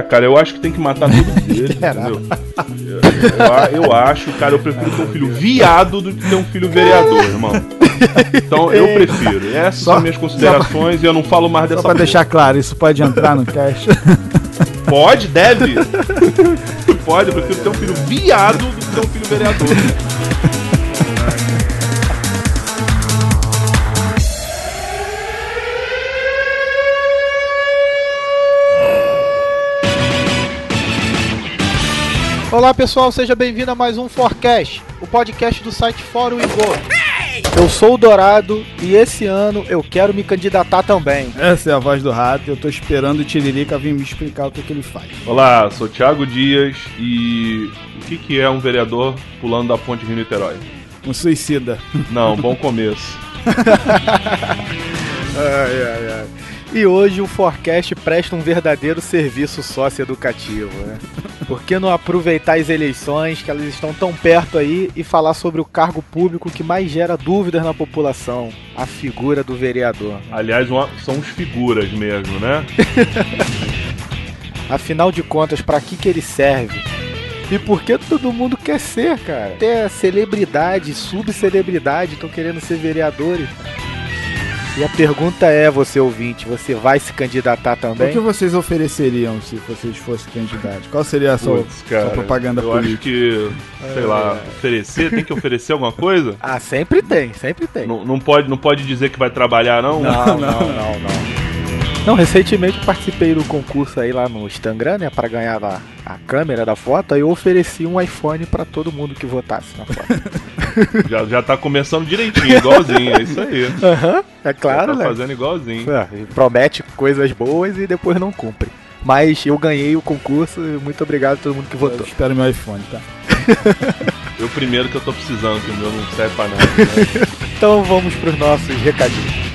É, cara, eu acho que tem que matar todos eles, entendeu? Eu, eu, eu, acho, cara, eu prefiro ter um filho viado do que ter um filho vereador, irmão. Então eu prefiro. Essas só, são minhas considerações pra, e eu não falo mais dessa Só pra porra. deixar claro, isso pode entrar no cast. Pode, deve. pode, eu prefiro ter um filho viado do que ter um filho vereador. Olá pessoal, seja bem-vindo a mais um Forecast, o podcast do site Fórum Igor. Eu sou o Dourado e esse ano eu quero me candidatar também. Essa é a voz do rato, eu tô esperando o Tiririca vir me explicar o que, que ele faz. Olá, sou Thiago Dias e o que, que é um vereador pulando da ponte Rio Niterói? Um suicida. Não, bom começo. ai, ai, ai. E hoje o Forecast presta um verdadeiro serviço socioeducativo, né? Por que não aproveitar as eleições, que elas estão tão perto aí, e falar sobre o cargo público que mais gera dúvidas na população? A figura do vereador. Aliás, uma, são os figuras mesmo, né? Afinal de contas, para que, que ele serve? E por que todo mundo quer ser, cara? Até celebridade, subcelebridade estão querendo ser vereadores. E a pergunta é, você ouvinte, você vai se candidatar também? O que vocês ofereceriam se vocês fossem candidatos? Qual seria a sua, Puts, cara, sua propaganda eu política? acho que, sei é, lá, oferecer, tem que oferecer alguma coisa? Ah, sempre tem, sempre tem. Não, não, pode, não pode dizer que vai trabalhar, não? Não, não, não, não. não. Não, recentemente participei do concurso aí lá no Instagram, né, para ganhar a, a câmera da foto, aí eu ofereci um iPhone para todo mundo que votasse na foto. já, já tá começando direitinho, igualzinho, é isso aí. Uhum, é claro, já tá né? fazendo igualzinho. É, promete coisas boas e depois não cumpre. Mas eu ganhei o concurso e muito obrigado a todo mundo que votou. Eu espero meu iPhone, tá? eu primeiro que eu tô precisando, que o meu não serve pra nada. Né? então vamos pros nossos recadinhos.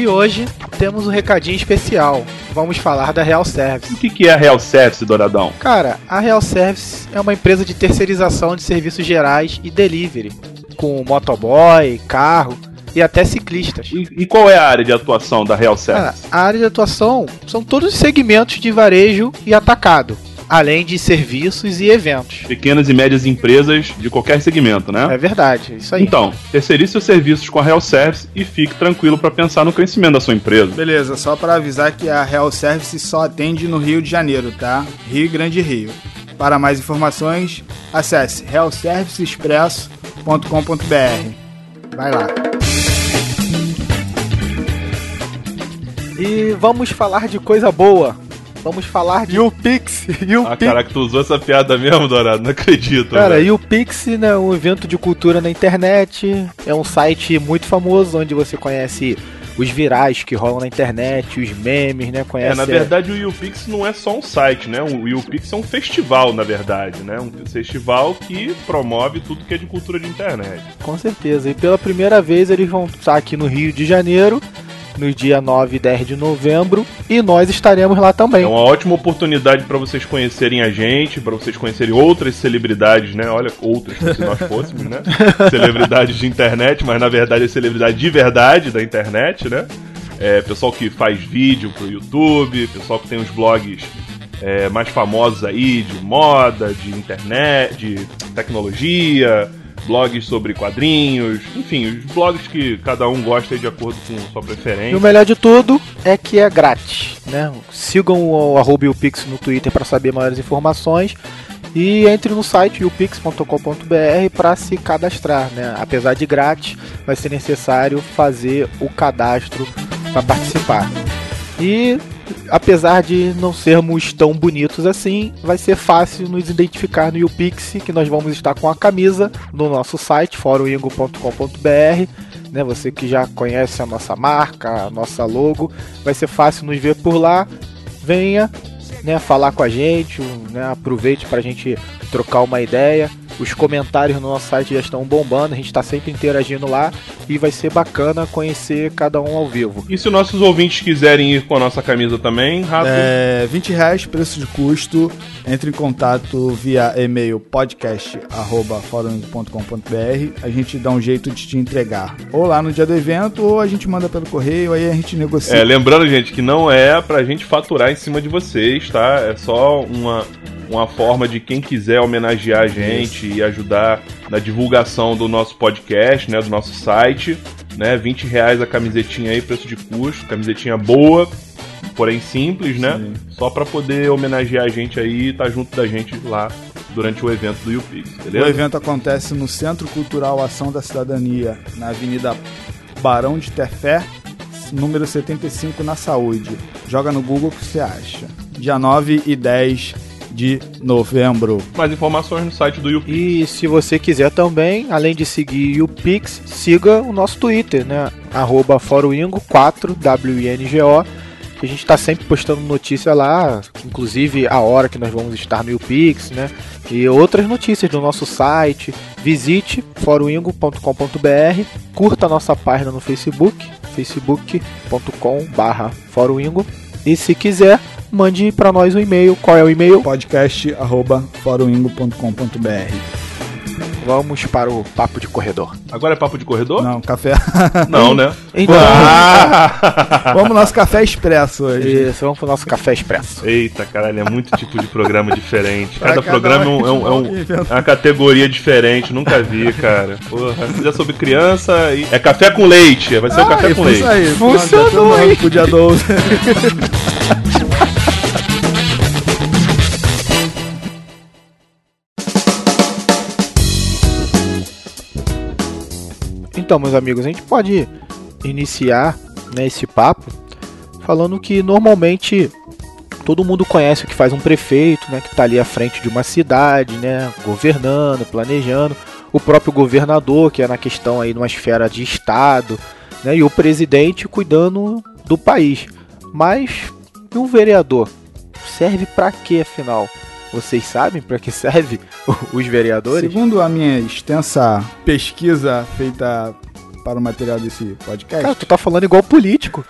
E hoje temos um recadinho especial. Vamos falar da Real Service. O que, é a Real Service, Douradão? Cara, a Real Service é uma empresa de terceirização de serviços gerais e delivery, com motoboy, carro e até ciclistas. E, e, qual é a área de atuação da Real Service? a área de atuação são todos os segmentos de varejo e atacado além de serviços e eventos. Pequenas e médias empresas de qualquer segmento, né? É verdade, isso aí. Então, terceirize seus serviços com a Real Service e fique tranquilo para pensar no crescimento da sua empresa. Beleza, só para avisar que a Real Service só atende no Rio de Janeiro, tá? Rio Grande Rio. Para mais informações, acesse realserviceexpresso.com.br. Vai lá. E vamos falar de coisa boa. Vamos falar de YouPix. ah, caraca, tu usou essa piada mesmo, Dourado? Não acredito. Cara, velho. YouPix né, é um evento de cultura na internet. É um site muito famoso onde você conhece os virais que rolam na internet, os memes, né? Conhece é, na verdade o YouPix não é só um site, né? O YouPix é um festival, na verdade, né? Um festival que promove tudo que é de cultura de internet. Com certeza. E pela primeira vez eles vão estar aqui no Rio de Janeiro no dia 9 e 10 de novembro e nós estaremos lá também. É uma ótima oportunidade para vocês conhecerem a gente, para vocês conhecerem outras celebridades, né? Olha, outras, se nós fôssemos, né? celebridades de internet, mas na verdade é celebridade de verdade da internet, né? É, pessoal que faz vídeo pro YouTube, pessoal que tem os blogs é, mais famosos aí de moda, de internet, de tecnologia, blogs sobre quadrinhos, enfim, os blogs que cada um gosta de acordo com sua preferência. E o melhor de tudo é que é grátis, né? Sigam o arroba Pix no Twitter para saber maiores informações e entre no site upix.com.br para se cadastrar, né? Apesar de grátis, vai ser necessário fazer o cadastro para participar. E apesar de não sermos tão bonitos assim, vai ser fácil nos identificar no YouPix, que nós vamos estar com a camisa no nosso site, foroingo.com.br. Né, você que já conhece a nossa marca, a nossa logo, vai ser fácil nos ver por lá. Venha né, falar com a gente, né, aproveite para a gente trocar uma ideia Os comentários no nosso site já estão bombando, a gente está sempre interagindo lá e vai ser bacana conhecer cada um ao vivo. E se nossos ouvintes quiserem ir com a nossa camisa também, Rato? É, 20 reais, preço de custo. Entre em contato via e-mail podcast.forum.com.br. A gente dá um jeito de te entregar. Ou lá no dia do evento, ou a gente manda pelo correio, aí a gente negocia. É, lembrando, gente, que não é pra gente faturar em cima de vocês, tá? É só uma, uma forma de quem quiser homenagear a gente Isso. e ajudar na divulgação do nosso podcast, né? Do nosso site. Né, 20 reais a camisetinha aí, preço de custo, camisetinha boa, porém simples, né? Sim. Só para poder homenagear a gente aí e estar tá junto da gente lá durante o evento do YouPix, beleza? O evento acontece no Centro Cultural Ação da Cidadania, na Avenida Barão de Tefé, número 75 na Saúde. Joga no Google que você acha. Dia 9 e 10 de novembro. Mais informações no site do YouPix. E se você quiser também, além de seguir o YouPix, siga o nosso Twitter, né? Arroba 4WINGO que a gente está sempre postando notícia lá, inclusive a hora que nós vamos estar no YouPix, né? E outras notícias do nosso site. Visite foroingo.com.br, curta a nossa página no Facebook, facebook.com/barra foroingo. E se quiser, mande para nós um e-mail. Qual é o e-mail? podcast@foroingo.com.br. Vamos para o papo de corredor. Agora é papo de corredor? Não, café. Não, né? Então, ah! vamos pro nosso café expresso hoje. Isso, vamos pro nosso café expresso. Eita, caralho, é muito tipo de programa diferente. Cada, cada programa um é, um, é, um, é, uma categoria diferente, nunca vi, cara. Porra, se é sobre criança, e... é café com leite, vai ser ah, o café com leite. Aí, Funcionou, hein? Pro dia 12. Então, meus amigos, a gente pode iniciar né, esse papo falando que normalmente todo mundo conhece o que faz um prefeito, né, que está ali à frente de uma cidade, né, governando, planejando, o próprio governador, que é na questão aí numa esfera de estado, né, e o presidente cuidando do país. Mas e um vereador serve para quê afinal? Vocês sabem para que serve os vereadores? Segundo a minha extensa pesquisa feita para o material desse podcast. Cara, tu tá falando igual político.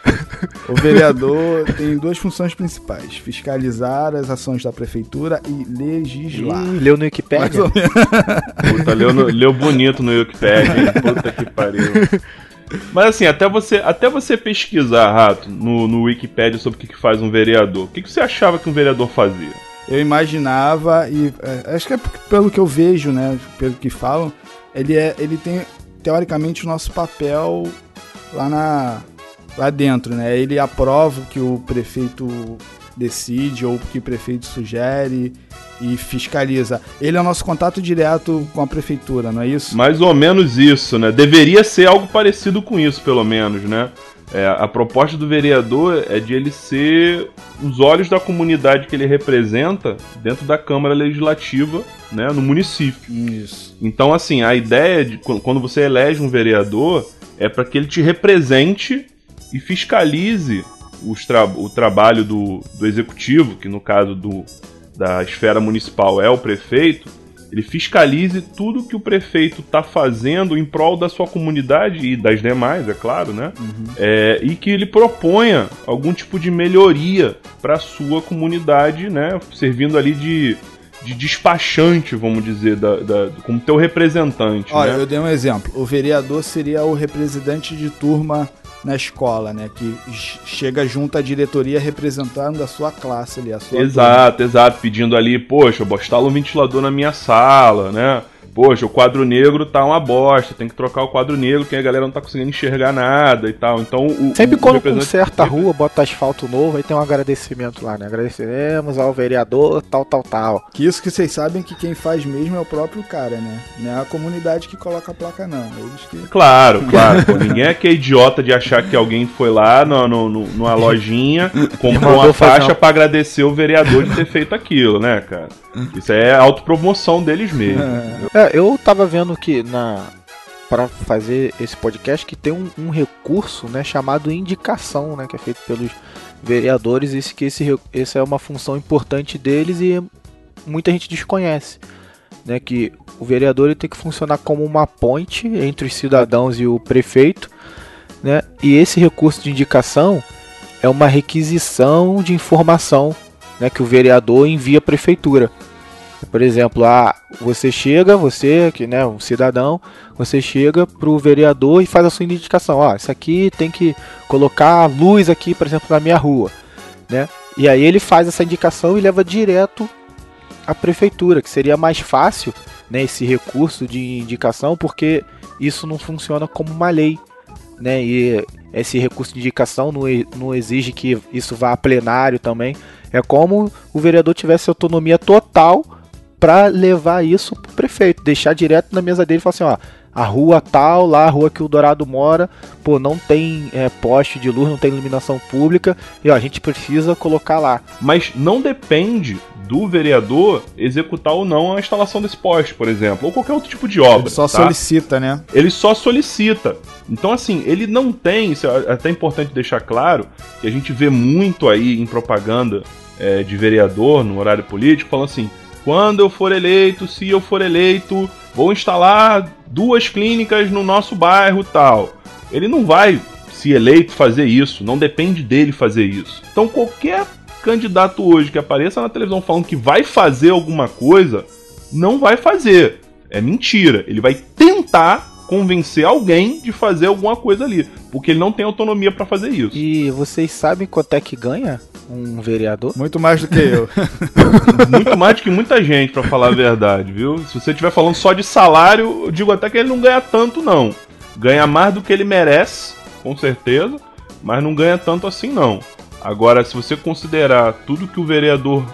O vereador tem duas funções principais: fiscalizar as ações da prefeitura e legislar. Ih, leu no Wikipedia? Puta, leu, no, leu bonito no Wikipedia, hein? Puta que pariu. Mas assim, até você, até você pesquisar, Rato, no, no Wikipedia sobre o que, que faz um vereador, o que, que você achava que um vereador fazia? Eu imaginava, e é, acho que é pelo que eu vejo, né? Pelo que falam, ele, é, ele tem teoricamente o nosso papel lá na lá dentro, né? Ele aprova o que o prefeito decide ou o que o prefeito sugere e fiscaliza. Ele é o nosso contato direto com a prefeitura, não é isso? Mais ou menos isso, né? Deveria ser algo parecido com isso, pelo menos, né? É, a proposta do vereador é de ele ser os olhos da comunidade que ele representa dentro da Câmara Legislativa, né, no município. Isso. Então, assim, a ideia de quando você elege um vereador é para que ele te represente e fiscalize tra o trabalho do, do executivo, que no caso do, da esfera municipal é o prefeito, ele fiscalize tudo que o prefeito está fazendo em prol da sua comunidade e das demais, é claro, né? Uhum. É, e que ele proponha algum tipo de melhoria para a sua comunidade, né? Servindo ali de, de despachante, vamos dizer, da, da, como teu representante. Olha, né? eu dei um exemplo. O vereador seria o representante de turma na escola, né? Que chega junto à diretoria representando a sua classe ali, a sua. Exato, turma. exato. Pedindo ali, poxa, eu instala um ventilador na minha sala, né? Poxa, o quadro negro tá uma bosta, tem que trocar o quadro negro, que a galera não tá conseguindo enxergar nada e tal. Então, o, Sempre o, quando o conserta a rua, bota asfalto novo, aí tem um agradecimento lá, né? Agradecemos ao vereador, tal, tal, tal. Que isso que vocês sabem que quem faz mesmo é o próprio cara, né? Não é a comunidade que coloca a placa, não. Eles que... Claro, claro. Pô, ninguém é que é idiota de achar que alguém foi lá no, no, no numa lojinha, comprou uma faixa para agradecer o vereador de ter feito aquilo, né, cara? Isso é autopromoção deles mesmo. É, eu tava vendo que na para fazer esse podcast que tem um, um, recurso, né, chamado indicação, né, que é feito pelos vereadores, esse que esse essa é uma função importante deles e muita gente desconhece, né, que o vereador ele tem que funcionar como uma ponte entre os cidadãos e o prefeito, né? E esse recurso de indicação é uma requisição de informação, né, que o vereador envia à prefeitura. Por exemplo, ah, você chega, você que né, um cidadão, você chega pro vereador e faz a sua indicação. Ó, isso aqui tem que colocar luz aqui, por exemplo, na minha rua, né? E aí ele faz essa indicação e leva direto à prefeitura, que seria mais fácil, né, esse recurso de indicação, porque isso não funciona como uma lei, né? E esse recurso de indicação não, não exige que isso vá a plenário também. É como o vereador tivesse autonomia total para levar isso pro prefeito, deixar direto na mesa dele e falar assim, ó, a rua tal, lá a rua que o Dourado mora, pô, não tem é, poste de luz, não tem iluminação pública, e ó, a gente precisa colocar lá. Mas não depende do vereador executar ou não a instalação desse poste, por exemplo, ou qualquer outro tipo de obra. Ele só tá? solicita, né? Ele só solicita. Então, assim, ele não tem, isso é até importante deixar claro, que a gente vê muito aí em propaganda é, de vereador no horário político, falando assim, quando eu for eleito, se eu for eleito, vou instalar duas clínicas no nosso bairro tal. Ele não vai, se eleito, fazer isso. Não depende dele fazer isso. Então qualquer candidato hoje que apareça na televisão falando que vai fazer alguma coisa, não vai fazer. É mentira. Ele vai tentar convencer alguém de fazer alguma coisa ali, porque ele não tem autonomia para fazer isso. E vocês sabem quanto é que ganha um vereador? Muito mais do que eu. Muito mais do que muita gente, para falar a verdade, viu? Se você estiver falando só de salário, eu digo até que ele não ganha tanto não. Ganha mais do que ele merece, com certeza, mas não ganha tanto assim não. Agora, se você considerar tudo que o vereador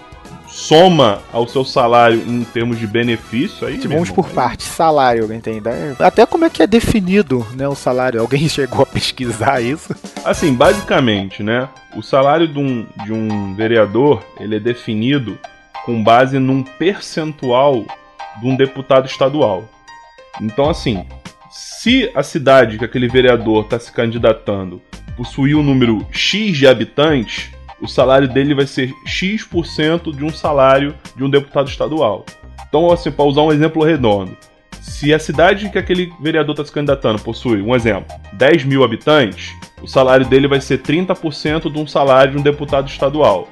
soma ao seu salário em termos de benefício, aí. Vamos por parte, salário, alguém tem ideia? Até como é que é definido né, o salário? Alguém chegou a pesquisar isso? Assim, basicamente, né? O salário de um, de um vereador ele é definido com base num percentual de um deputado estadual. Então, assim, se a cidade que aquele vereador está se candidatando possuir um número X de habitantes, o salário dele vai ser X% de um salário de um deputado estadual. Então, assim, para usar um exemplo redondo, se a cidade que aquele vereador está se candidatando possui, um exemplo, 10 mil habitantes, o salário dele vai ser 30% de um salário de um deputado estadual.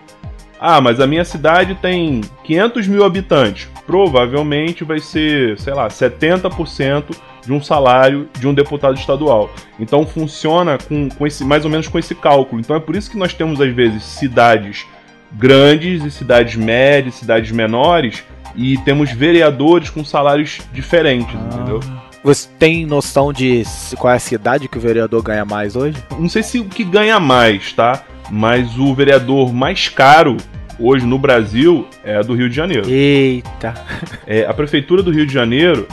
Ah, mas a minha cidade tem 500 mil habitantes. Provavelmente vai ser, sei lá, 70% de um salário de um deputado estadual. Então funciona com, com esse, mais ou menos com esse cálculo. Então é por isso que nós temos, às vezes, cidades grandes e cidades médias, cidades menores, e temos vereadores com salários diferentes, ah. entendeu? Você tem noção de qual é a cidade que o vereador ganha mais hoje? Não sei se o que ganha mais, tá? Mas o vereador mais caro hoje no Brasil é a do Rio de Janeiro. Eita! É, a prefeitura do Rio de Janeiro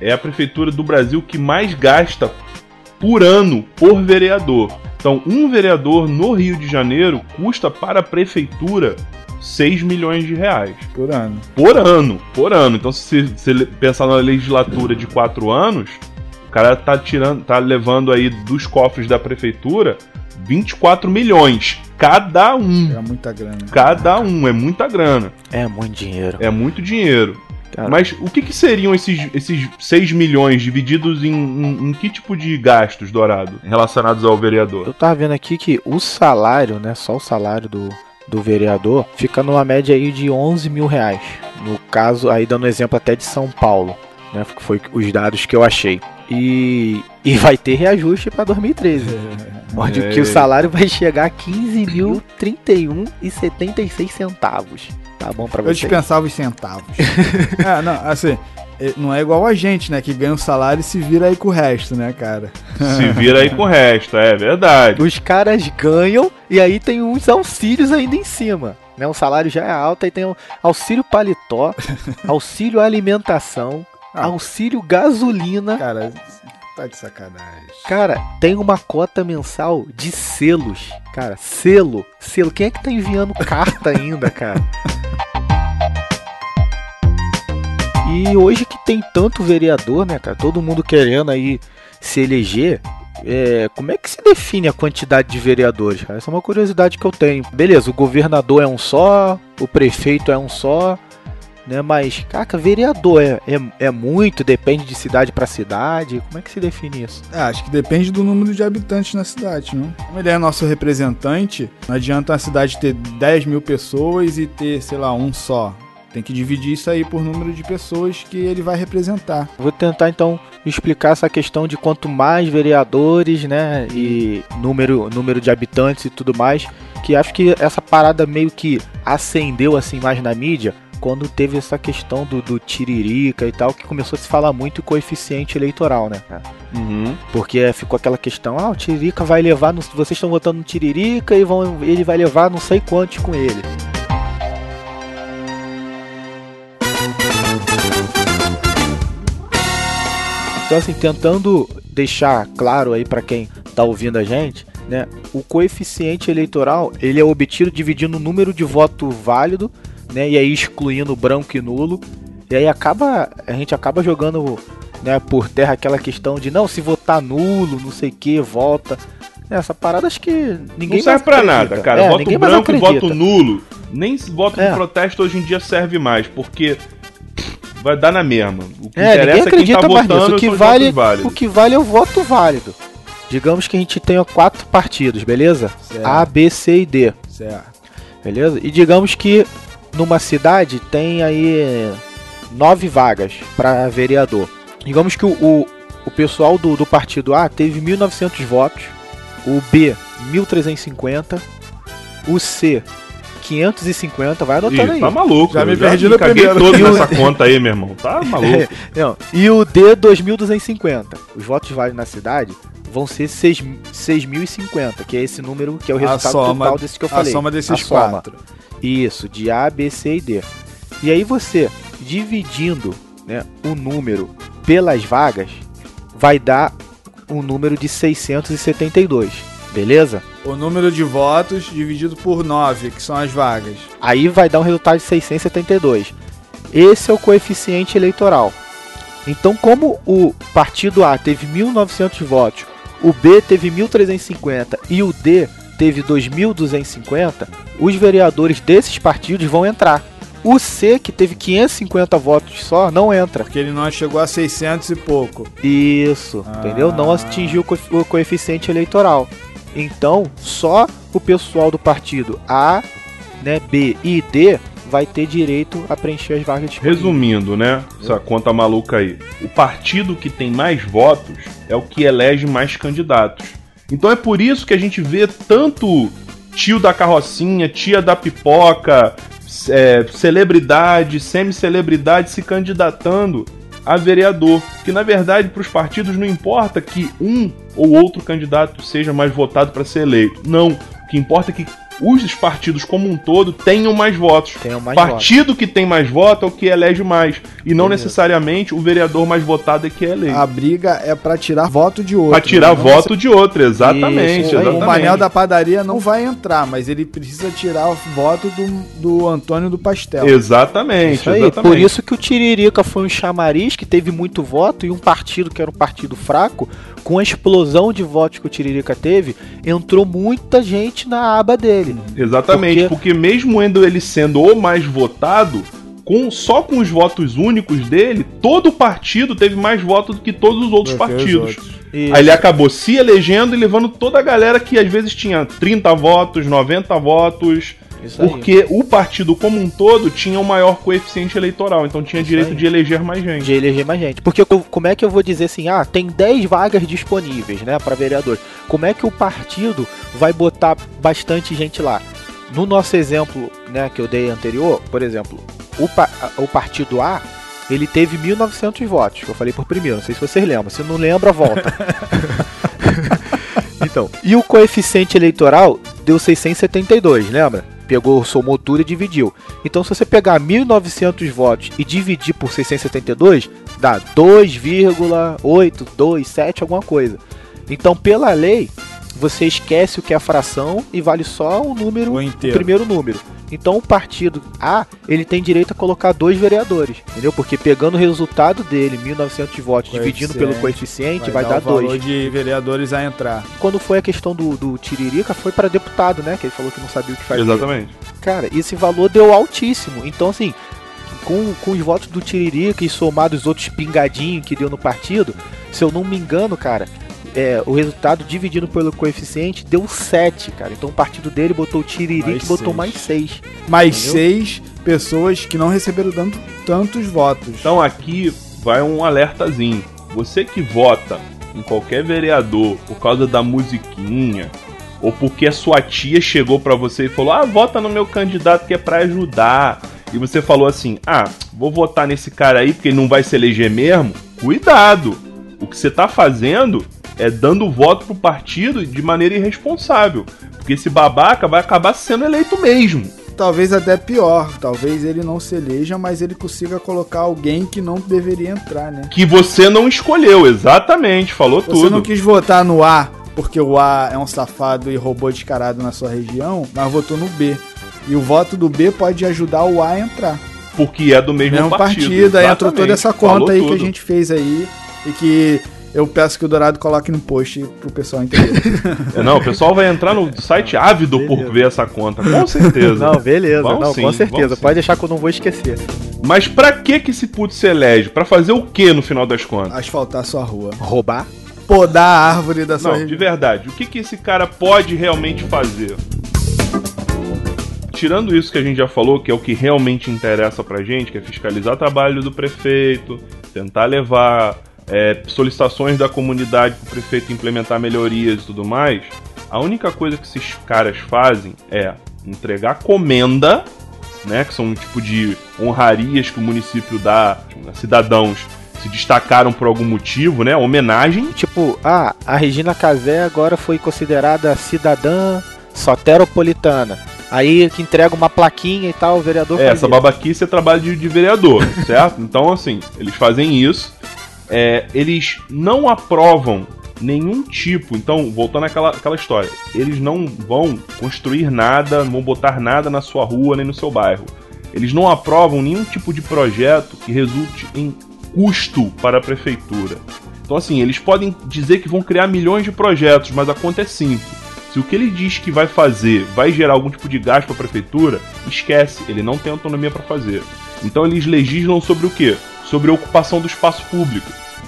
é a prefeitura do Brasil que mais gasta por ano por vereador. Então, um vereador no Rio de Janeiro custa para a prefeitura 6 milhões de reais. Por ano. Por ano, por ano. Então, se você pensar na legislatura de 4 anos, o cara tá tirando, tá levando aí dos cofres da prefeitura 24 milhões. Cada um. É muita grana. Cada um, é muita grana. É muito dinheiro. É muito dinheiro. Cara. Mas o que, que, seriam esses, esses 6 milhões divididos em, em, em, que tipo de gastos, Dourado, relacionados ao vereador? Eu tava vendo aqui que o salário, né, só o salário do, do vereador, fica numa média aí de 11 mil reais. No caso, aí dando exemplo até de São Paulo, né, que foi os dados que eu achei. E, e vai ter reajuste para 2013. Onde é. que o salário vai chegar a 15.031,76 centavos. Tá bom pra você? Eu dispensava os centavos. é, não, assim, é, não é igual a gente, né? Que ganha o salário e se vira aí com o resto, né, cara? Se vira aí com o resto, é verdade. Os caras ganham e aí tem uns auxílios ainda em cima. Né? O salário já é alto, aí tem o auxílio paletó, auxílio alimentação, ah. auxílio gasolina. Cara, Tá de sacanagem. Cara, tem uma cota mensal de selos. Cara, selo. Selo. Quem é que tá enviando carta ainda, cara? E hoje que tem tanto vereador, né, cara? Todo mundo querendo aí se eleger. É, como é que se define a quantidade de vereadores? Cara? Essa é uma curiosidade que eu tenho. Beleza, o governador é um só, o prefeito é um só. Né? Mas, caca, vereador é, é, é muito, depende de cidade para cidade. Como é que se define isso? É, acho que depende do número de habitantes na cidade, não? Como ele é nosso representante, não adianta a cidade ter 10 mil pessoas e ter, sei lá, um só. Tem que dividir isso aí por número de pessoas que ele vai representar. Vou tentar então explicar essa questão de quanto mais vereadores, né, e número, número de habitantes e tudo mais, que acho que essa parada meio que acendeu assim mais na mídia quando teve essa questão do, do tiririca e tal, que começou a se falar muito coeficiente eleitoral, né, cara? Uhum. Porque ficou aquela questão, ah, o Tiririca vai levar, no, vocês estão votando no Tiririca e vão, ele vai levar não sei quantos com ele. Então, assim, tentando deixar claro aí para quem tá ouvindo a gente, né? O coeficiente eleitoral, ele é obtido dividindo o número de voto válido, né? E aí excluindo branco e nulo. E aí acaba, a gente acaba jogando, né, por terra aquela questão de não, se votar nulo, não sei o que, volta. Essa parada acho que ninguém Não serve mais pra acredita. nada, cara. É, voto branco e voto nulo. Nem voto É. de protesto hoje em dia serve mais, porque vai dar na mesma. O que É, ninguém interessa é quem acredita tá mais nisso. O que, vale, o que vale é o voto válido. Digamos que a gente tenha quatro partidos, beleza? Certo. A, B, C e D, Certo. beleza? E digamos que numa cidade tem aí nove vagas para vereador. Digamos que o, o, o pessoal do, do partido A teve 1.900 votos, o B 1.350, o C 550, vai anotando Ih, aí. tá maluco. Já me perdi no caguei primeiro. todo E nessa conta aí, meu irmão. Tá maluco. Não, e o D 2250. Os votos válidos na cidade vão ser 6 6.050, que é esse número que é o A resultado soma- total desse que eu A falei. soma desses A soma. Isso, de A, B, C e D. E aí você, dividindo né, o número pelas vagas, vai dar um número de 672, beleza? O número de votos dividido por 9, que são as vagas. Aí vai dar um resultado de 672. Esse é o coeficiente eleitoral. Então, como o partido A teve 1.900 votos, o B teve 1.350 e o D teve 2.250, os vereadores desses partidos vão entrar. O C, que teve 550 votos só, não entra. Porque ele não chegou a 600 e pouco. Isso, Ah. entendeu? Não atingiu o coef- o coeficiente eleitoral. Então, só o pessoal do partido A, né, B e D vai ter direito a preencher as vagas disponíveis. Resumindo, né? Essa conta maluca aí. O partido que tem mais votos é o que elege mais candidatos. Então é por isso que a gente vê tanto tio da carrocinha, tia da pipoca, é, celebridade, semi-celebridade se candidatando a vereador. Que na verdade para os partidos não importa que um ou outro candidato seja mais votado para ser eleito. Não. O que importa é que os partidos como um todo tenham mais votos. Tenham mais votos. Partido que tem mais voto é o que elege mais. E não necessariamente o vereador mais votado é que é eleito. A briga é pra tirar voto de outro. Pra tirar né? Voto de outro, exatamente. Isso aí. O exatamente. Manel da padaria não vai entrar, mas ele precisa tirar o voto do, do Antônio do Pastel. Exatamente, Isso aí, exatamente. por isso que o Tiririca foi um chamariz que teve muito voto e um partido que era um partido fraco, com a explosão de votos que o Tiririca teve, entrou muita gente na aba dele. Exatamente, Porque- porque... mesmo endo ele sendo o mais votado, com, só com os votos únicos dele, todo partido teve mais votos do que todos os outros partidos. Aí ele acabou se elegendo e levando toda a galera que às vezes tinha 30 votos, 90 votos, Isso aí. porque o partido como um todo tinha o maior coeficiente eleitoral, então tinha Isso direito aí. de eleger mais gente. de eleger mais gente. Porque como é que eu vou dizer assim, ah, tem 10 vagas disponíveis, né, para vereador. Como é que o partido vai botar bastante gente lá? No nosso exemplo, né, que eu dei anterior, por exemplo, o, pa- o partido A, ele teve 1.900 votos, que eu falei por primeiro, não sei se vocês lembram. Se não lembra, volta. então, e o coeficiente eleitoral deu 672, lembra? Pegou, somou tudo e dividiu. Então, se você pegar 1.900 votos e dividir por 672, dá 2,827 alguma coisa. Então, pela lei, você esquece o que é fração e vale só o número, O o primeiro número. Então, o partido A, ele tem direito a colocar dois vereadores, entendeu? Porque pegando o resultado dele, 1.900 votos, dividindo pelo coeficiente, vai, dar o valor dois. de vereadores a entrar. Quando foi a questão do, do Tiririca, foi para deputado, né? Que ele falou que não sabia o que fazer. Exatamente. Cara, esse valor deu altíssimo. Então, assim, com, com os votos do Tiririca e somados os outros pingadinhos que deu no partido, se eu não me engano, cara, é, o resultado dividido pelo coeficiente deu 7, cara. Então o partido dele botou o Tiririca e botou seis. mais 6. Mais Entendeu? seis pessoas que não receberam tanto, tantos votos. Então aqui vai um alertazinho. Você que vota em qualquer vereador por causa da musiquinha ou porque a sua tia chegou pra você e falou: "Ah, vota no meu candidato que é pra ajudar". E você falou assim: "Ah, vou votar nesse cara aí porque ele não vai se eleger mesmo". Cuidado. O que você tá fazendo é dando voto pro partido de maneira irresponsável, porque esse babaca vai acabar sendo eleito mesmo. Talvez até pior. Talvez ele não se eleja, mas ele consiga colocar alguém que não deveria entrar, né? Que você não escolheu, exatamente, falou Você tudo. não quis votar no A porque o A é um safado e roubou descarado na sua região, mas votou no B. E o voto do B pode ajudar o A a entrar. Porque é do mesmo, Mesmo partido. partido, aí entrou toda essa Falou conta aí que a tudo. gente fez aí e que eu peço que o Dourado coloque no post pro pessoal entender. Não, o pessoal vai entrar no site ávido por Beleza. ver essa conta, com certeza. Não, beleza. Vamos não, sim, com certeza. Pode deixar que eu não vou esquecer. Mas pra que que esse puto se elege? Pra fazer o que no final das contas? Asfaltar sua rua. Roubar? Podar a árvore da sua Não, de região. verdade, o que que esse cara pode realmente fazer? Tirando isso que a gente já falou, que é o que realmente interessa pra gente, que é fiscalizar o trabalho do prefeito, tentar levar é, solicitações da comunidade pro prefeito implementar melhorias e tudo mais, a única coisa que esses caras fazem é entregar comenda, né, que são um tipo de honrarias que o município dá a cidadãos se destacaram por algum motivo, né, homenagem, Tipo, ah, a Regina Casé agora foi considerada cidadã soteropolitana. Aí que entrega uma plaquinha e tal, o vereador É, essa isso. babaquice é trabalho de, de vereador, certo? Então, assim, eles fazem isso. É, eles não aprovam nenhum tipo. Então, voltando àquela, história, eles não vão construir nada, não vão botar nada na sua rua nem no seu bairro. Eles não aprovam nenhum tipo de projeto que resulte em custo para a prefeitura. Então, assim, eles podem dizer que vão criar milhões de projetos, mas a conta é simples. Se o que ele diz que vai fazer vai gerar algum tipo de gasto para a prefeitura, esquece, ele não tem autonomia para fazer. Então eles legislam sobre o quê? Sobre a ocupação do espaço público.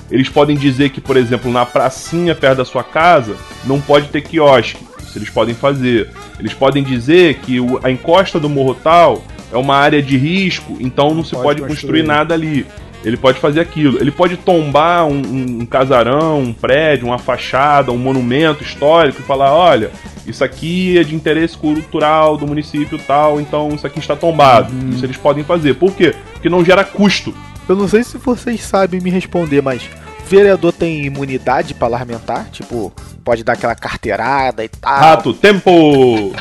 Eles podem dizer que, por exemplo, na pracinha perto da sua casa não pode ter quiosque. Isso eles podem fazer. Eles podem dizer que a encosta do morro tal é uma área de risco, então não, se pode pode construir construir. nada ali. Ele pode fazer aquilo. Ele pode tombar um, um- um casarão, um prédio, uma fachada, um monumento histórico e falar: olha, isso aqui é de interesse cultural do município tal, então isso aqui está tombado. Isso eles podem fazer. Por quê? Porque não gera custo. Eu não sei se vocês sabem me responder, mas o vereador tem imunidade parlamentar? Tipo, pode dar aquela carteirada e tal. Rato, tempo!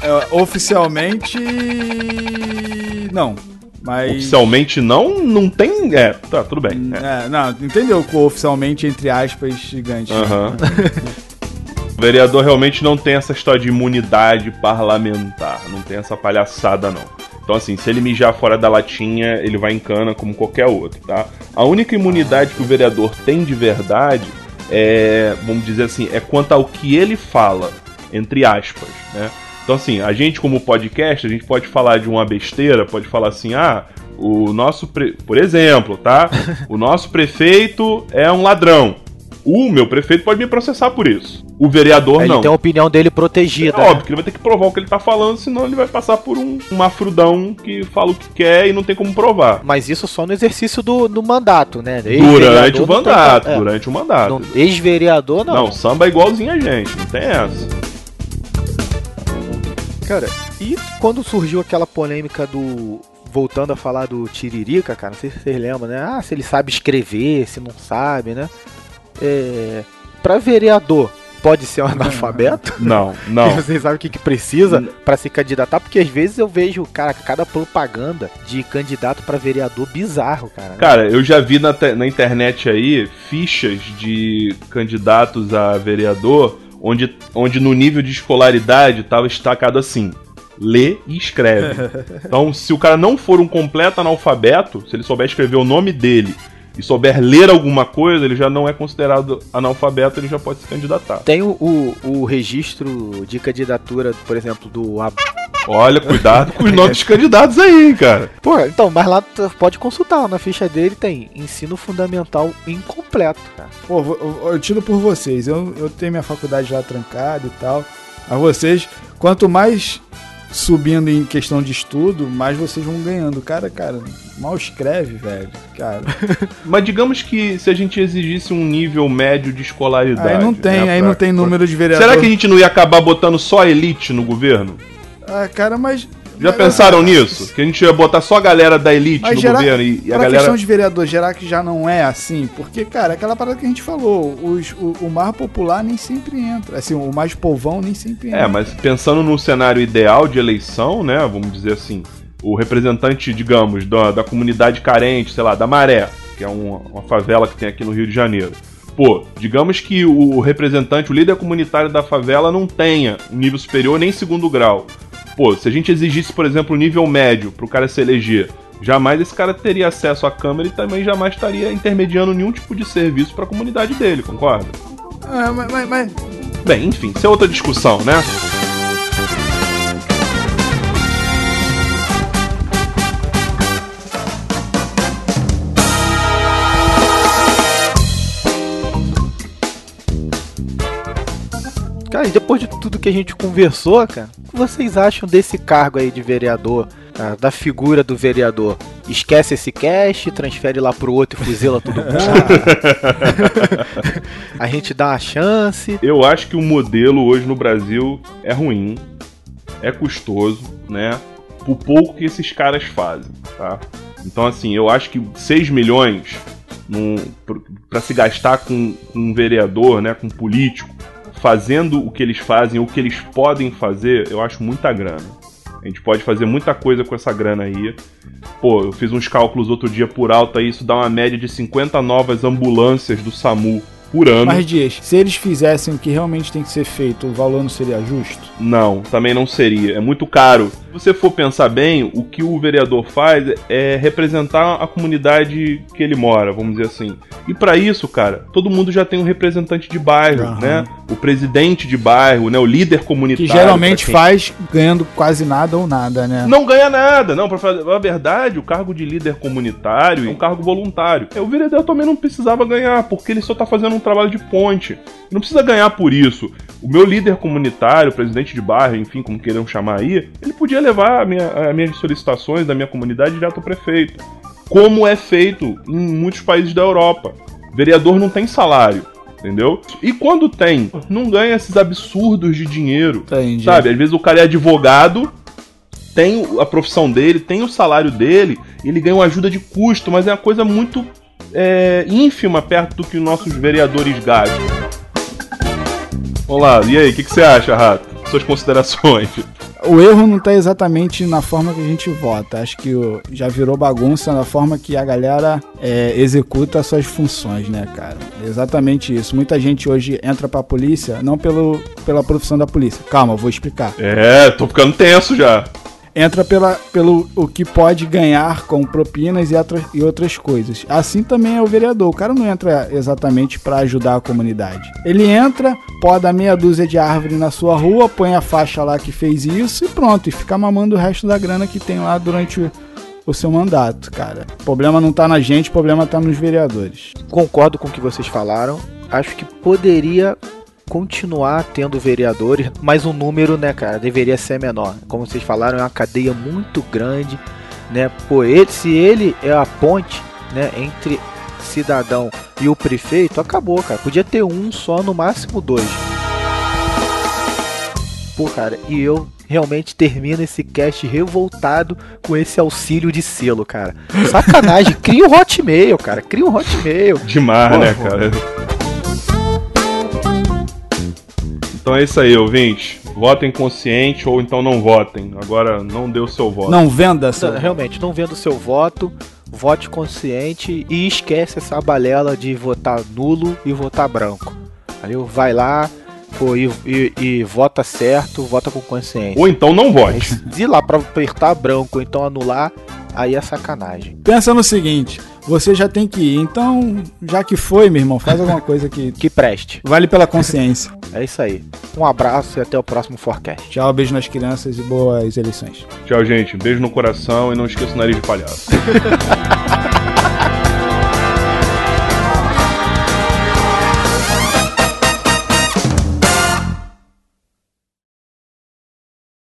É, oficialmente. Não. Mas. Oficialmente não, não tem. É, tá, tudo bem. É. É, não, entendeu oficialmente, entre aspas, gigante. Aham. O vereador realmente não tem essa história de imunidade parlamentar, não tem essa palhaçada não. Então assim, se ele mijar fora da latinha, ele vai em cana como qualquer outro, tá? A única imunidade que o vereador tem de verdade é, vamos dizer assim, é quanto ao que ele fala, entre aspas, né? Então assim, a gente como podcast, a gente pode falar de uma besteira, pode falar assim, ah, o nosso, pre... por exemplo, tá? O nosso prefeito é um ladrão. O meu prefeito pode me processar por isso. O vereador Aí não. Ele tem a opinião dele É protegida. óbvio que ele vai ter que provar o que ele tá falando, senão ele vai passar por um, um afrudão que fala o que quer e não tem como provar. Mas isso só no exercício do, do mandato, né? Durante Ex-vereador o tem- mandato, é, durante o mandato. não- Ex-vereador não. Não, samba é igualzinho a gente, não tem essa. Cara, e quando surgiu aquela polêmica do. Voltando a falar do Tiririca, cara, não sei se vocês lembram, né? Ah, se ele sabe escrever, se não sabe, né? É. Pra vereador, pode ser um analfabeto? Não, E não. vocês sabem o que, que precisa pra se candidatar? Porque às vezes eu vejo, cara, cada propaganda de candidato pra vereador bizarro, cara. né? Cara, eu já vi na, na internet aí fichas de candidatos a vereador onde, onde no nível de escolaridade tava destacado assim: lê e escreve. Então, se o cara não for um completo analfabeto, se ele souber escrever o nome dele e souber ler alguma coisa, ele já não é considerado analfabeto, ele já pode se candidatar. Tem o, o, o registro de candidatura, por exemplo, do Ab- Olha, cuidado com os nomes dos candidatos aí, hein, cara. Pô, então, mas lá tu pode consultar, na ficha dele tem ensino fundamental incompleto, cara. Pô, eu, eu, eu tiro por vocês. Eu, eu tenho minha faculdade lá trancada e tal. Mas vocês, quanto mais subindo em questão de estudo, mais vocês vão ganhando. Cara, cara, mal escreve, velho. Cara. Mas digamos que se a gente exigisse um nível médio de escolaridade. Aí não tem, né, aí pra- não tem número de vereador. Será que a gente não ia acabar botando só elite no governo? Ah, cara, mas. Já mas- pensaram nisso? Que a gente ia botar só a galera da elite Mas no gerar, governo e, e a galera. questão de vereador, gerar que já não é assim, porque, cara, aquela parada que a gente falou, os, o, o mais popular nem sempre entra. Assim, o mais povão nem sempre entra. É, mas pensando no cenário ideal de eleição, né? Vamos dizer assim, o representante, digamos, da, da comunidade carente, sei lá, da Maré, que é uma, uma favela que tem aqui no Rio de Janeiro. Pô, digamos que o representante, o líder comunitário da favela não tenha um nível superior nem segundo grau. Pô, se a gente exigisse, por exemplo, o nível médio pro cara se eleger, jamais esse cara teria acesso à Câmara e também jamais estaria intermediando nenhum tipo de serviço pra comunidade dele, concorda? Ah, mas, mas- mas- Bem, enfim, isso é outra discussão, né? Cara, e depois de tudo que a gente conversou, cara, o que vocês acham desse cargo aí de vereador, cara, da figura do vereador? Esquece esse cast, transfere lá pro outro e fuzila todo mundo. a gente dá uma chance. Eu acho que o modelo hoje no Brasil é ruim, é custoso, né? Por pouco que esses caras fazem, tá? Então, assim, eu acho que 6 milhões para se gastar com, com um vereador, né, com um político, fazendo o que eles fazem, o que eles podem fazer, eu acho muita grana. A gente pode fazer muita coisa com essa grana aí. Pô, eu fiz uns cálculos outro dia por alto aí, isso dá uma média de 50 novas ambulâncias do SAMU por ano. mas Dias, se eles fizessem o que realmente tem que ser feito, o valor não seria justo? Não, também não seria. É muito caro. Se você for pensar bem, o que o vereador faz é representar a comunidade que ele mora, vamos dizer assim. E para isso, cara, todo mundo já tem um representante de bairro, Aham. né? O presidente de bairro, né? O líder Que comunitário. geralmente pra quem- faz ganhando quase nada ou nada, né? Não ganha nada, não. Pra falar a verdade, o cargo de líder comunitário é um cargo voluntário. É, O vereador também não precisava ganhar, porque ele só tá fazendo um trabalho de ponte. Não precisa ganhar por isso. O meu líder comunitário, presidente de bairro, enfim, como queiram chamar aí, ele podia levar a minha, as minhas solicitações da minha comunidade direto ao prefeito. Como é feito em muitos países da Europa. Vereador não tem salário. Entendeu? E quando tem, não ganha esses absurdos de dinheiro. Entendi. Sabe? Às vezes o cara é advogado, tem a profissão dele, tem o salário dele, ele ganha uma ajuda de custo, mas é uma coisa muito é, ínfima perto do que nossos vereadores gastam. Olá, e aí, o que, que você acha, Rato? Suas considerações. O erro não tá exatamente na forma que a gente vota. Acho que já virou bagunça na forma que a galera é, executa as suas funções, né, cara? Exatamente isso. Muita gente hoje entra pra polícia, não pelo, pela profissão da polícia. Calma, vou explicar. É, tô ficando tenso já. Entra pela, pelo o que pode ganhar com propinas e, outra- e outras coisas. Assim também é o vereador. O cara não entra exatamente para ajudar a comunidade. Ele entra, poda meia dúzia de árvore na sua rua, põe a faixa lá que fez isso e pronto. E fica mamando o resto da grana que tem lá durante o, o seu mandato, cara. O problema não tá na gente, o problema tá nos vereadores. Concordo com o que vocês falaram. Acho que poderia continuar tendo vereadores, mas o número, né, cara, deveria ser menor. Como vocês falaram, é uma cadeia muito grande, né? Pô, ele, se ele é a ponte, né, entre cidadão e o prefeito, acabou, cara. Podia ter um só, no máximo dois. Pô, cara, e eu realmente termino esse cast revoltado com esse auxílio de selo, cara. Sacanagem, cria um hotmail, cara. Cria um hotmail. Demais, Pô, né, cara? Então é isso aí, ouvinte. Votem consciente ou então não votem. Agora não dê o seu voto. Não venda seu. Não, realmente, não vendo o seu voto, vote consciente e esquece essa balela de votar nulo e votar branco. Valeu? Vai lá pô, e, e- e vota certo, vota com consciência. Ou então não vote. De lá pra apertar branco ou então anular, aí é sacanagem. Pensa no seguinte: você já tem que ir. Então, já que foi, meu irmão, faz alguma coisa que Que preste. vale pela consciência. É isso aí. Um abraço e até o próximo Forecast. Tchau, beijo nas crianças e boas eleições. Tchau, gente. Beijo no coração e não esqueça o nariz de palhaço.